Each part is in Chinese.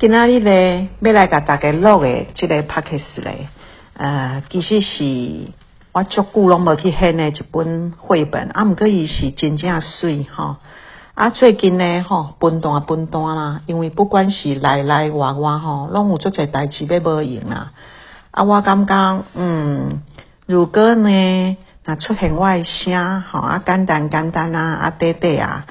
今仔日咧要来甲大家录的即个 p o c a s t 咧，呃，其实是我足久拢无去看的一本绘本，啊，毋过伊是真正水吼。啊，最近呢吼，分段分段啦，因为不管是来来往往吼，拢有足侪代志要无用啦。啊，我感觉，嗯，如果呢，若出现我的声吼，啊，简单简单啊，啊，短短啊。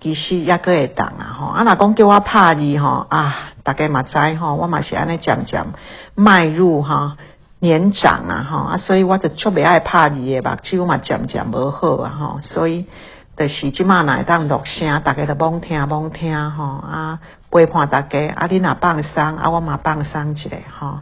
其实也个会动啊吼，啊若讲叫我拍字吼啊，大家嘛知吼，我嘛是安尼渐渐迈入哈年长啊吼啊，所以我就足袂爱拍字诶目睭嘛渐渐无好啊吼，所以就是即马会当录声，大家都罔听罔听吼啊，陪伴大家啊，你若放松啊，我嘛放松一下吼。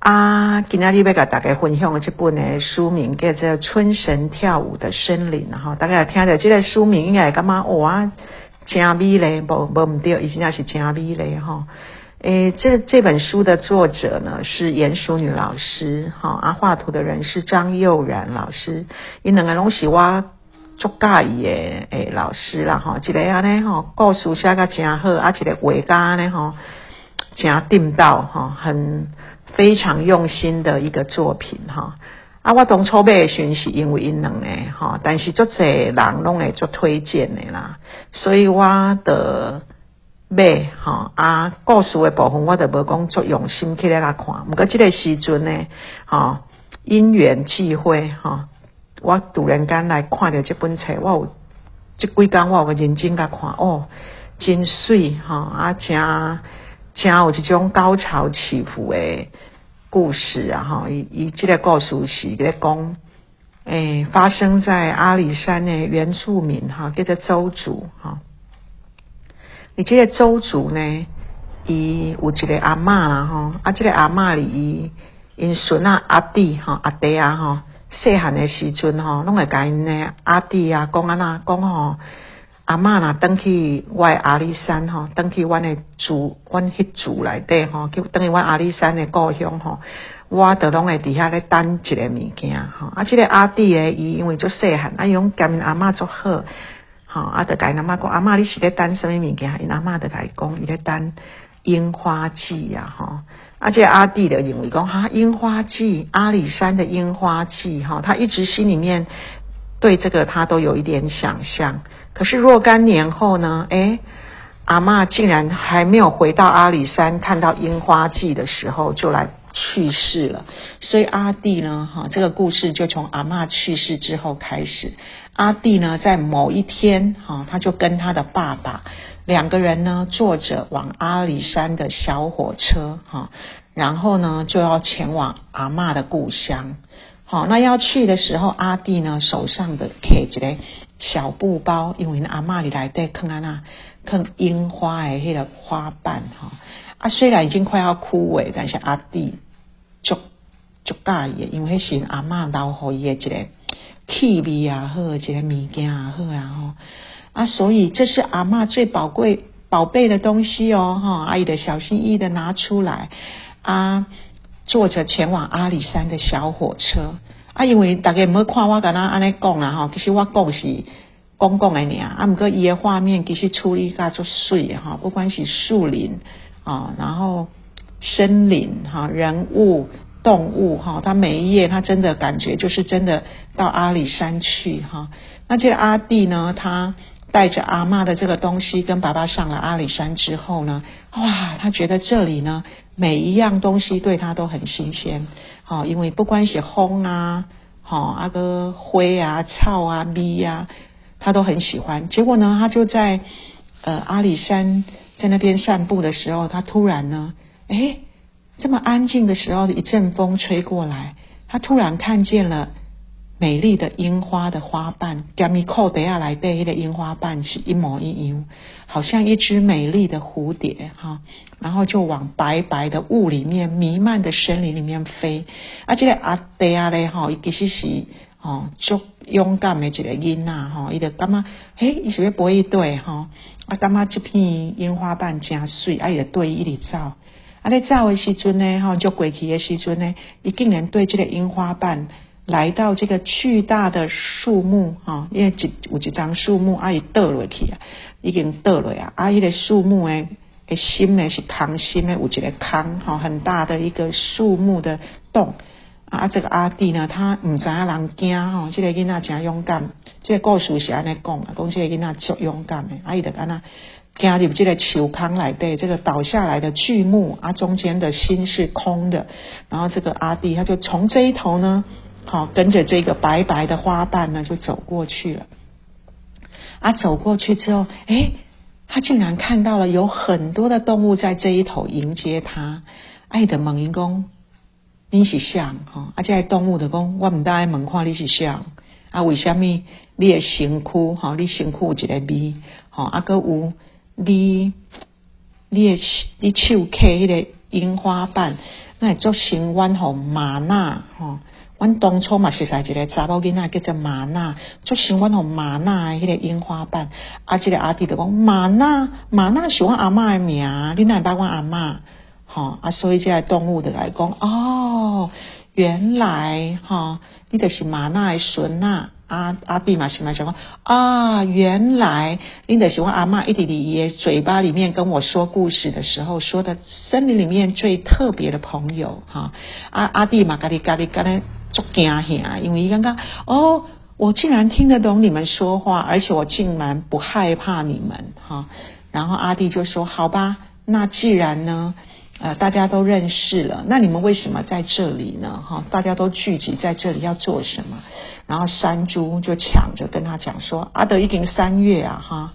啊，今仔日要甲大家分享的这本呢书名叫做《春神跳舞的森林》哈，大家听到这个书名应该感觉哇，真美嘞，无无毋对，伊真正是真美嘞哈。诶，这这本书的作者呢是严淑女老师哈，啊，画图的人是张佑然老师，因两个拢是我足介意的诶老师啦哈，一个安尼吼，故事写甲真好，啊，一个画家呢吼，真定道哈，很。非常用心的一个作品哈啊！我当初买讯是因为因两个哈，但是足侪人拢会做推荐的啦，所以我的买哈啊，故事的部分我都无讲足用心去来看。毋过即个时阵呢，哈因缘际会哈，我突然间来看到这本册，我有即几工我有认真甲看哦，真水哈啊真。真有一种高潮起伏的故事啊！哈，伊伊即个故事是咧讲，诶，发生在阿里山的原住民哈，叫做周族哈。你即个周族呢，伊有一个阿嬷啦哈，啊，即个阿嬷里因孙啊阿弟哈阿弟啊哈，细汉的时阵哈，拢会甲因呢阿弟啊讲安那讲吼。阿嬷若登去我阿里山吼，登去阮的住，阮迄祖内底吼，去登去阮阿里山的故乡吼，我都拢会伫遐咧等一个物件吼。啊，即个阿弟诶，伊因为足细汉，啊，用甲因阿嬷足好，吼，啊，著甲因阿嬷讲，阿嬷你是咧等什么物件？因阿嬷著甲伊讲，伊咧等樱花季啊，吼。啊，即个阿弟的认为讲，哈，樱花季，阿里山的樱花季，哈，他一直心里面对这个他都有一点想象。可是若干年后呢？哎，阿妈竟然还没有回到阿里山看到樱花季的时候，就来去世了。所以阿弟呢，哈，这个故事就从阿妈去世之后开始。阿弟呢，在某一天，哈，他就跟他的爸爸两个人呢，坐着往阿里山的小火车，哈，然后呢，就要前往阿妈的故乡。好，那要去的时候，阿弟呢手上的提一个小布包，因为阿妈里来带看安那看樱花诶，迄个花瓣哈。啊，虽然已经快要枯萎，但是阿弟足足介意，因为是阿妈留好伊诶一个气味啊，好一个物件也，好啊。啊，所以这是阿妈最宝贵宝贝的东西哦，哈。阿姨的小心翼翼的拿出来啊。坐着前往阿里山的小火车啊，因为大家唔好看我敢那安尼讲啊哈，其实我讲是公共的尔啊，唔过伊的画面其实处理噶做水哈，不管是树林啊，然后森林哈，人物动物哈，他每一页他真的感觉就是真的到阿里山去哈。那这个阿弟呢，他。带着阿妈的这个东西跟爸爸上了阿里山之后呢，哇，他觉得这里呢每一样东西对他都很新鲜，好，因为不管是风啊，好，阿哥灰啊、草啊、咪呀，他都很喜欢。结果呢，他就在呃阿里山在那边散步的时候，他突然呢，哎，这么安静的时候，一阵风吹过来，他突然看见了。美丽的樱花的花瓣，跟咪扣底下来对的樱花瓣是一模一样，好像一只美丽的蝴蝶哈，然后就往白白的雾里面弥漫的森林里面飞。啊，这个阿弟啊嘞哈，其实是哦，足勇敢的一个囡仔哈，伊就感觉，嘿，伊是要飞一对哈，啊，感觉这片樱花瓣真水，啊，伊就对伊直走，啊，咧走的时阵呢，哈，就过去的时阵呢，伊竟然对这个樱花瓣。来到这个巨大的树木哈，因为一有一张树木阿姨倒落去啊，已经倒了呀。阿姨的树木诶诶心呢是康心呢，有一个康哈，很大的一个树木的洞啊。这个阿弟呢，他唔知影人惊吼，这个囡仔真勇敢。这个故事是安尼讲啊，讲这个囡仔足勇敢的，啊，伊就安那惊入这个树坑来对，这个倒下来的巨木啊，中间的心是空的。然后这个阿弟他就从这一头呢，好跟着这个白白的花瓣呢，就走过去了。啊，走过去之后，诶。他竟然看到了有很多的动物在这一头迎接他。爱的猛鹰公，你是像哈？啊，这动物的公，我们大爱问看你是像啊？为什么你的身躯哈？你身躯有一个味哈？啊，个有你你的你手揢迄个樱花瓣，那做新湾吼玛娜哈？阮当初嘛是在一个查某囡仔叫做玛娜，就喜欢吼玛娜迄个樱花瓣。啊，即个阿弟就讲玛娜，玛娜是阮阿嬷诶名，你哪捌阮阿嬷？吼啊，所以即个动物就来讲哦，原来哈，你就是玛娜诶孙呐。阿阿弟嘛是嘛讲啊，原来你就是阮阿嬷一直伫伊诶嘴巴里面跟我说故事的时候说的森林里面最特别的朋友哈。阿阿弟嘛，咖哩咖哩咖哩。足惊吓，因为刚刚哦，我竟然听得懂你们说话，而且我竟然不害怕你们哈。然后阿弟就说：“好吧，那既然呢，呃，大家都认识了，那你们为什么在这里呢？哈，大家都聚集在这里要做什么？”然后山猪就抢着跟他讲说：“阿德已经三月啊，哈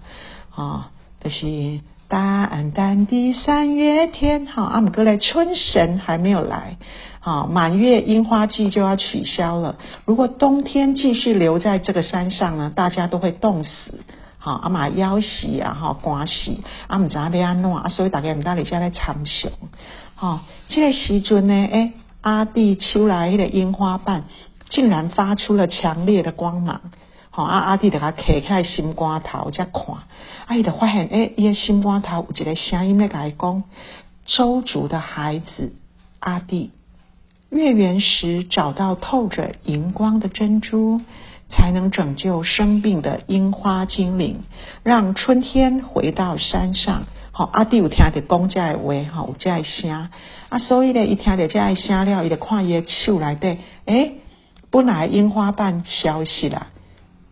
啊，这是淡淡的三月天，哈，阿姆哥来春神还没有来。”啊，满月樱花季就要取消了。如果冬天继续留在这个山上呢，大家都会冻死。好，阿妈腰喜啊，哈，关喜，阿姆扎贝安诺啊，所以大家唔大理家来参详。好，这个时阵呢，诶，阿弟秋来的樱花瓣竟然发出了强烈的光芒。好，阿阿弟就甲开开心肝头在看，阿姨就发现，诶，伊个心肝头有一个声音在甲伊讲：周族的孩子，阿弟。月圆时找到透着荧光的珍珠，才能拯救生病的樱花精灵，让春天回到山上。好，阿弟有听到公家的话，哈，有这声啊，所以呢，一听到这声了，伊就看伊的手来底，诶，本来樱花瓣消失了。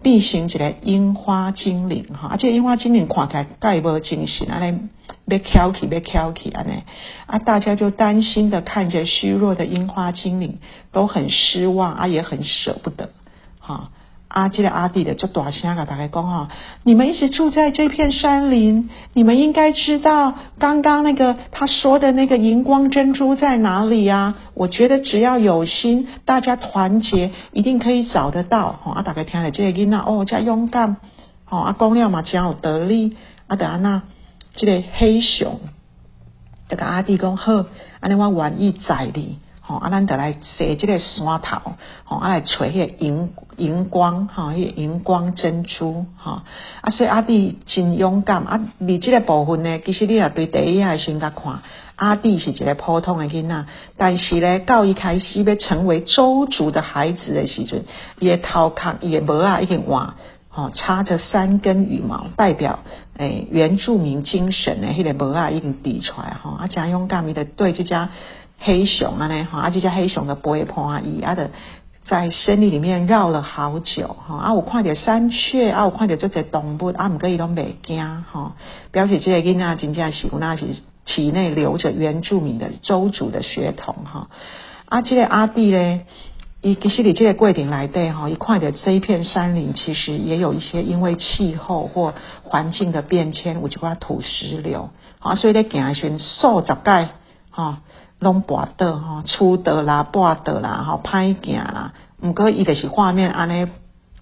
变成一个樱花精灵哈，啊，这樱花精灵看起来盖无精神，安尼要翘起，要翘起安尼，啊，大家就担心的看着虚弱的樱花精灵，都很失望啊，也很舍不得，哈。阿基的阿弟的就大声啊，大概讲哈，你们一直住在这片山林，你们应该知道刚刚那个他说的那个荧光珍珠在哪里啊？我觉得只要有心，大家团结，一定可以找得到。哈，阿大概听了这个囡仔哦，加勇敢，哦阿公了嘛，真有得力。阿德安娜，这个黑熊，这个阿弟讲好，安尼我愿意载你。吼，啊，咱得来洗这个山头，吼，啊来找迄个荧荧光，吼，迄个荧光珍珠，吼，啊，所以阿弟真勇敢，啊，你这个部分呢，其实你也对第一眼先甲看，阿弟是一个普通的囡仔，但是呢，到一开始要成为周族的孩子的时阵，伊的头壳伊的毛啊已经换，吼，插着三根羽毛，代表诶原住民精神的迄个毛啊已经递出来，吼，啊，真勇敢，伊的对这家。黑熊啊，呢哈，啊，这只黑熊的不会破啊，伊啊的在森林里面绕了好久哈，啊，我看到山雀啊，我看到这只动物啊，唔可以拢袂惊哈，表示这个囡仔真正是那是体内流着原住民的周族的血统哈，啊，这个阿弟咧，伊其实你这个过程来对哈，一看到这一片山林，其实也有一些因为气候或环境的变迁，有一寡土石流啊，所以咧行时数十盖哈。拢跋倒吼，出倒啦，跋倒啦，吼歹行啦。毋过伊就是画面安尼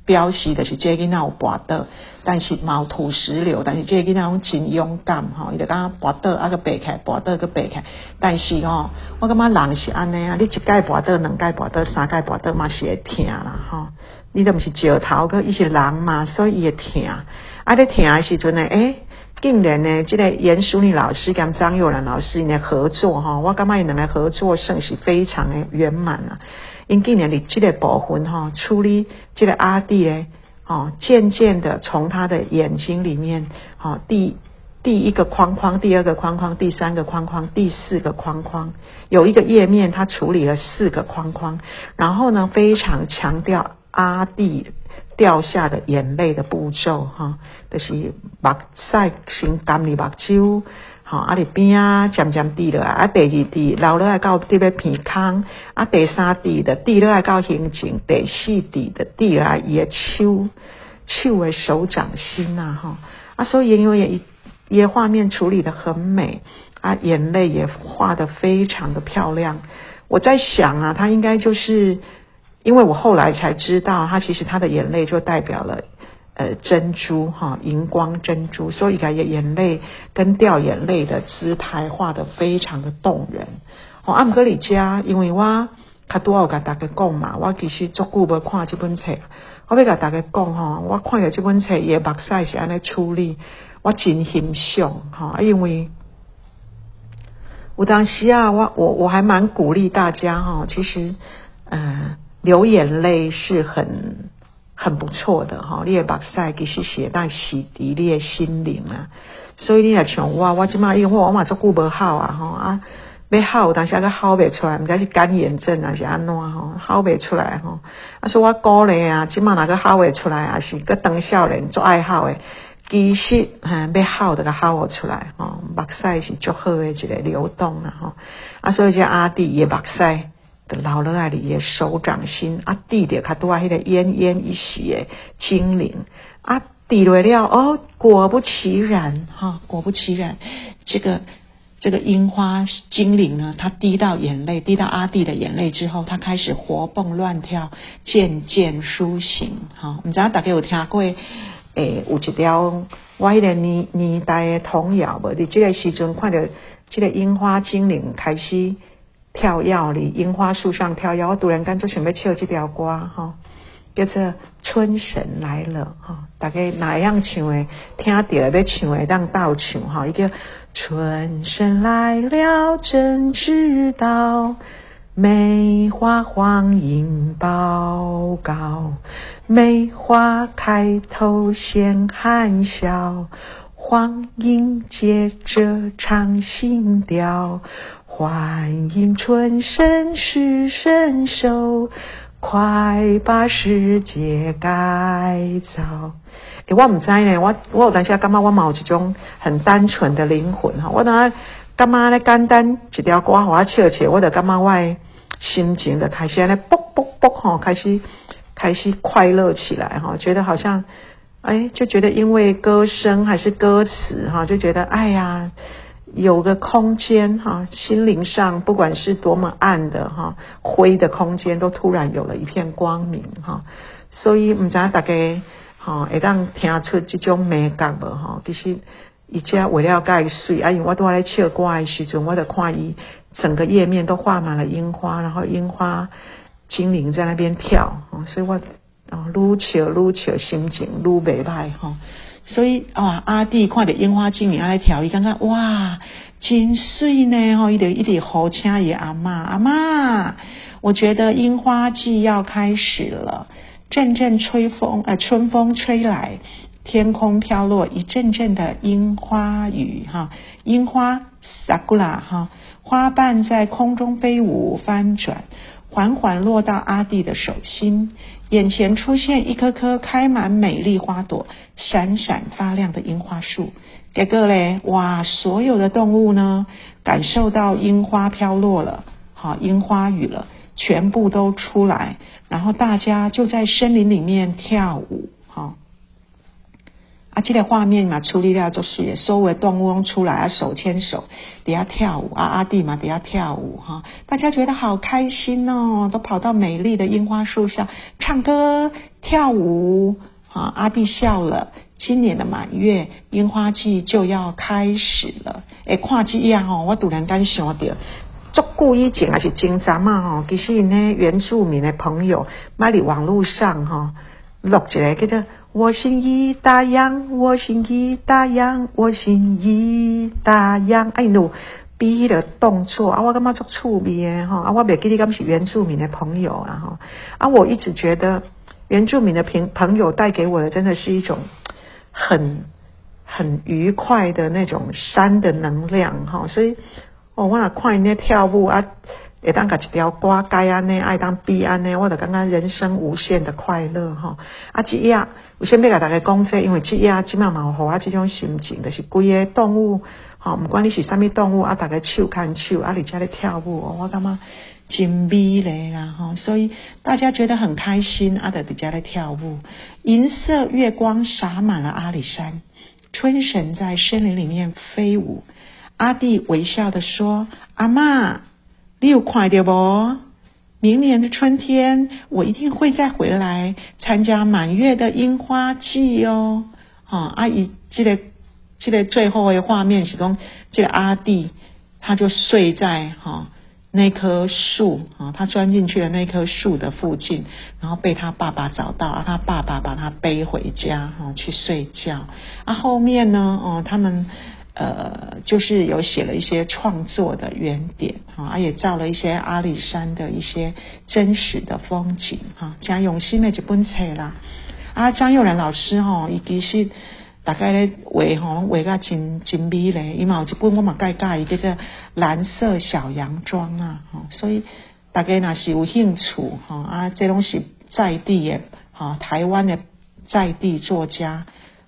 表示，就是这囡仔有跋倒，但是毛土石流，但是这囡仔拢真勇敢吼，伊就讲跋倒啊个爬起来，跋倒个爬起来。但是吼，我感觉人是安尼啊，你一盖跋倒，两盖跋倒，三盖跋倒嘛是会疼啦吼。你都毋是石头个，伊是人嘛，所以伊会疼。啊，咧疼诶时阵呢，诶。竟然呢，这个严淑妮老师跟张佑兰老师呢合作哈，我感觉伊两个合作甚是非常的圆满啊。因竟然你这个部分哈，处理这个阿弟呢，哦，渐渐的从他的眼睛里面，哦，第第一个框框，第二个框框，第三个框框，第四个框框，有一个页面，它处理了四个框框，然后呢，非常强调阿弟掉下的眼泪的步骤，哈，就是目屎先干你目睭，哈，啊，里边啊，渐渐滴落来，啊，第二滴流落来到滴要鼻孔，啊，第三滴的滴落来到心情，第四滴的滴落来伊的手，手为手掌心呐，哈，啊，所以因为也。也画面处理的很美啊，眼泪也画的非常的漂亮。我在想啊，他应该就是因为我后来才知道，他其实他的眼泪就代表了呃珍珠哈，荧光珍珠，所以感觉眼泪跟掉眼泪的姿态画的非常的动人。哦，阿姆格里加，因为我他多有跟大家讲嘛，我其实足久无看这本册，我要跟大家讲哈，我看了这本册，也目屎是安尼处理。我真欣赏哈，因为我当时啊，我我我还蛮鼓励大家哈，其实嗯，流眼泪是很很不错的哈，你也把晒其实写但洗涤你的心灵啊，所以你也像我，我即马因为我嘛做顾无好啊哈啊，要好，但是个好未出来，毋知是干眼症还是安怎吼，好未出来吼，啊说我鼓励啊，即马哪个好未出来啊，是个当少年做爱好诶。其实哈，要好的个好出来吼，目屎是足好的一个流动啦吼。啊，所以这阿弟也目屎的流落来里，手掌心啊，滴的较多迄个奄奄一息的精灵啊，滴落了哦，果不其然哈，果不其然，这个这个樱花精灵呢，它滴到眼泪，滴到阿弟的眼泪之后，它开始活蹦乱跳，渐渐苏醒哈。唔知大家有听过？诶，有一条我迄个年年代的童谣无？你即个时阵看到即个樱花精灵开始跳跃哩，樱花树上跳跃，我突然间就想要唱这条歌吼，叫做《春神来了》吼，大概哪样唱诶？听到要唱诶，当倒唱吼，伊叫春神来了，真知道。梅花黄莺报告，梅花开头先含笑，黄莺接着唱新调，欢迎春神是神手，快把世界改造。诶，我唔知呢，我我有当时感觉我冇一种很单纯的灵魂哈，我当。干嘛咧？简单一条歌，我笑笑，我就感觉我心情的开始咧，啵啵啵吼，开始开始快乐起来哈，觉得好像哎，就觉得因为歌声还是歌词哈，就觉得哎呀，有个空间哈，心灵上不管是多么暗的哈灰的空间，都突然有了一片光明哈，所以唔知大家哈会当听出这种美感无哈，其实。伊家为了盖水，啊，因为我都来唱歌的时阵，我就看伊整个页面都画满了樱花，然后樱花精灵在那边跳，所以我啊愈笑愈笑，心情愈袂歹哈。所以啊，阿弟看着樱花精灵来跳，伊感觉哇，真水呢吼！伊就一直好请伊阿妈阿妈，我觉得樱花季要开始了，阵阵吹风，呃，春风吹来。天空飘落一阵阵的樱花雨，哈，樱花 sakura 哈，花瓣在空中飞舞翻转，缓缓落到阿弟的手心，眼前出现一棵棵开满美丽花朵、闪闪发亮的樱花树。这个嘞，哇，所有的动物呢，感受到樱花飘落了，好，樱花雨了，全部都出来，然后大家就在森林里面跳舞，啊，这个画面嘛，处理了就是所有的动物出来啊，手牵手，底下跳舞啊，阿弟嘛底下跳舞哈，大家觉得好开心哦，都跑到美丽的樱花树下唱歌跳舞啊，阿弟笑了，今年的满月樱花季就要开始了，诶，看这样哦，我突然间想到，足故以前还是真早嘛吼，其实呢，原住民的朋友买伫网络上哈录一个叫做。我心已大洋，我心已大洋，我心已大洋。哎喏，比迄个动作啊，我感觉足趣味诶吼，啊，我袂记得敢是原住民的朋友啊吼，啊，我一直觉得原住民的朋朋友带给我的，真的是一种很很愉快的那种山的能量哈，所以哦，我看那跳舞啊，会当个一条歌该安呢，爱当必安呢，我就感觉人生无限的快乐哈。啊，这样先要甲大家讲这，因为这样即嘛嘛，互我这种心情，就是规个动物，哈，不管你是啥物动物啊，大家手牵手啊，你家咧跳舞，哦我感觉。真美嘞啦哈，所以大家觉得很开心。阿德底家在跳舞，银色月光洒满了阿里山，春神在森林里面飞舞。阿弟微笑的说：“阿妈，你有快点不？明年的春天，我一定会再回来参加满月的樱花季哦。”啊，阿姨，记得记得最后的画面是讲，这个阿弟他就睡在哈。那棵树啊，他钻进去了那棵树的附近，然后被他爸爸找到，啊，他爸爸把他背回家哈去睡觉。啊，后面呢，哦，他们呃就是有写了一些创作的原点啊，也照了一些阿里山的一些真实的风景哈，加用心的一本册啦。啊，张佑然老师哈，伊其实。大概咧画吼，画个真真美咧，伊嘛有一本我嘛介介意叫做蓝色小洋装啊，吼，所以大家若是有兴趣吼啊，这拢是在地的吼，台湾的在地作家，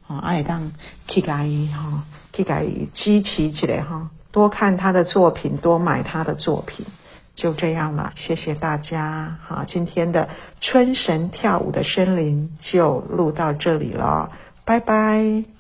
啊会当去甲伊吼，去给支持起来哈，多看他的作品，多买他的作品，就这样了，谢谢大家，好，今天的春神跳舞的森林就录到这里了。拜拜。